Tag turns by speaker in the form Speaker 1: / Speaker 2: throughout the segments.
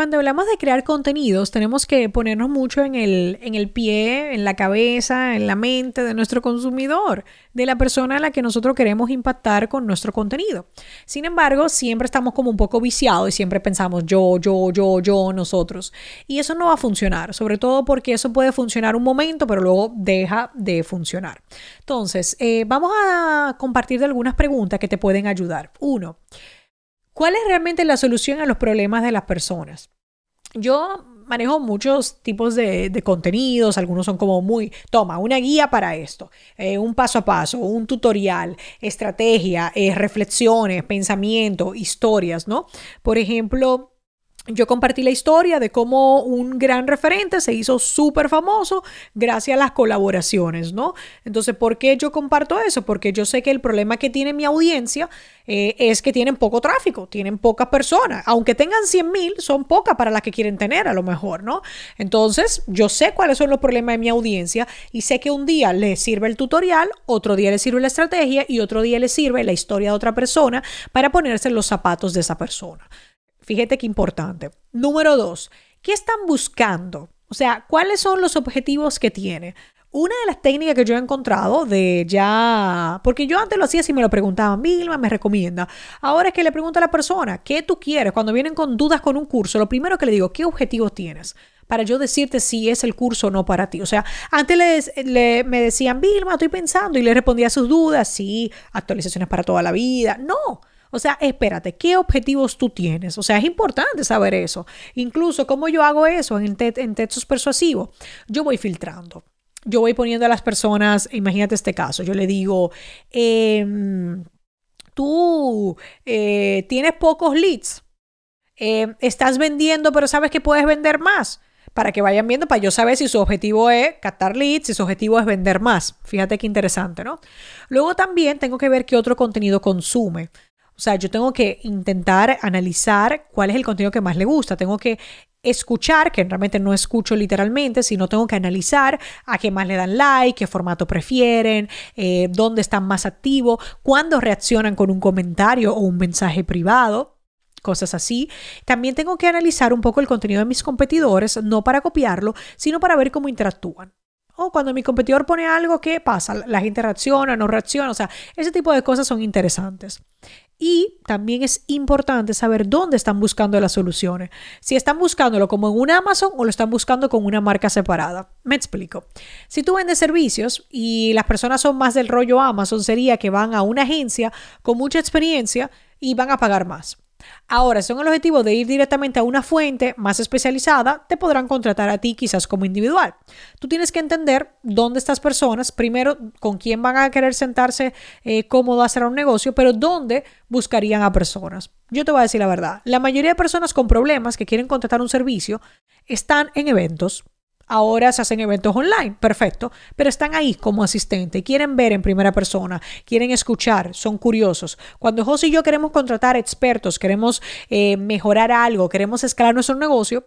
Speaker 1: Cuando hablamos de crear contenidos, tenemos que ponernos mucho en el, en el pie, en la cabeza, en la mente de nuestro consumidor, de la persona a la que nosotros queremos impactar con nuestro contenido. Sin embargo, siempre estamos como un poco viciados y siempre pensamos yo, yo, yo, yo, nosotros. Y eso no va a funcionar, sobre todo porque eso puede funcionar un momento, pero luego deja de funcionar. Entonces, eh, vamos a compartir algunas preguntas que te pueden ayudar. Uno, ¿Cuál es realmente la solución a los problemas de las personas? Yo manejo muchos tipos de, contenidos, algunos son como muy, toma, una guía para esto, eh, un paso a paso, un tutorial, estrategia, eh, reflexiones, pensamiento, historias, ¿no? Por ejemplo, yo compartí la historia de cómo un gran referente se hizo súper famoso gracias a las colaboraciones, ¿no? Entonces, ¿por qué yo comparto eso? Porque yo sé que el problema que tiene mi audiencia eh, es que tienen poco tráfico, tienen pocas personas. Aunque tengan 100 mil, son pocas para las que quieren tener a lo mejor, ¿no? Entonces, yo sé cuáles son los problemas de mi audiencia y sé que un día le sirve el tutorial, otro día le sirve la estrategia y otro día le sirve la historia de otra persona para ponerse en los zapatos de esa persona. Fíjate qué importante. Número dos, ¿qué están buscando? O sea, ¿cuáles son los objetivos que tiene? Una de las técnicas que yo he encontrado de ya, porque yo antes lo hacía si me lo preguntaban, Vilma me recomienda. Ahora es que le pregunto a la persona, ¿qué tú quieres? Cuando vienen con dudas con un curso, lo primero que le digo, ¿qué objetivos tienes? Para yo decirte si es el curso o no para ti. O sea, antes me decían, Vilma, estoy pensando y le respondía a sus dudas, sí, actualizaciones para toda la vida. No, o sea, espérate, ¿qué objetivos tú tienes? O sea, es importante saber eso. Incluso, ¿cómo yo hago eso en, en textos persuasivos? Yo voy filtrando. Yo voy poniendo a las personas, imagínate este caso, yo le digo, em, tú eh, tienes pocos leads, em, estás vendiendo, pero sabes que puedes vender más para que vayan viendo, para yo saber si su objetivo es captar leads, si su objetivo es vender más. Fíjate qué interesante, ¿no? Luego también tengo que ver qué otro contenido consume. O sea, yo tengo que intentar analizar cuál es el contenido que más le gusta. Tengo que escuchar, que realmente no escucho literalmente, sino tengo que analizar a qué más le dan like, qué formato prefieren, eh, dónde están más activos, cuándo reaccionan con un comentario o un mensaje privado cosas así. También tengo que analizar un poco el contenido de mis competidores, no para copiarlo, sino para ver cómo interactúan. O cuando mi competidor pone algo, ¿qué pasa? La gente reacciona, no reacciona. O sea, ese tipo de cosas son interesantes. Y también es importante saber dónde están buscando las soluciones. Si están buscándolo como en un Amazon o lo están buscando con una marca separada. Me explico. Si tú vendes servicios y las personas son más del rollo Amazon, sería que van a una agencia con mucha experiencia y van a pagar más. Ahora, si son el objetivo de ir directamente a una fuente más especializada, te podrán contratar a ti quizás como individual. Tú tienes que entender dónde estas personas, primero, con quién van a querer sentarse eh, cómodo a hacer un negocio, pero dónde buscarían a personas. Yo te voy a decir la verdad, la mayoría de personas con problemas que quieren contratar un servicio están en eventos, Ahora se hacen eventos online, perfecto, pero están ahí como asistente, quieren ver en primera persona, quieren escuchar, son curiosos. Cuando José y yo queremos contratar expertos, queremos eh, mejorar algo, queremos escalar nuestro negocio,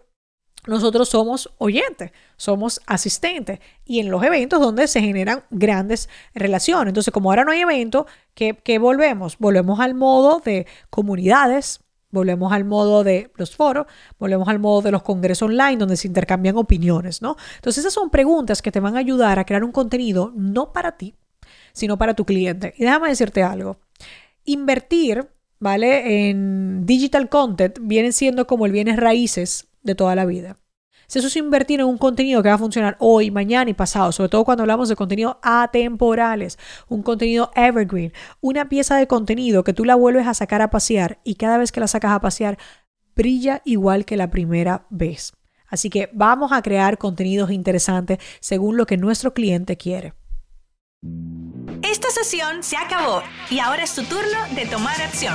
Speaker 1: nosotros somos oyentes, somos asistentes y en los eventos donde se generan grandes relaciones. Entonces, como ahora no hay evento, ¿qué, ¿qué, volvemos? Volvemos al modo de comunidades, Volvemos al modo de los foros, volvemos al modo de los congresos online donde se intercambian opiniones, ¿no? Entonces esas son preguntas que te van a ayudar a crear un contenido no para ti, sino para tu cliente. Y déjame decirte algo. Invertir, ¿vale? En digital content viene siendo como el bienes raíces de toda la vida. Si eso es invertir en un contenido que va a funcionar hoy, mañana y pasado, sobre todo cuando hablamos de contenido atemporales, un contenido evergreen, una pieza de contenido que tú la vuelves a sacar a pasear y cada vez que la sacas a pasear brilla igual que la primera vez. Así que vamos a crear contenidos interesantes según lo que nuestro cliente quiere.
Speaker 2: Esta sesión se acabó y ahora es tu turno de tomar acción.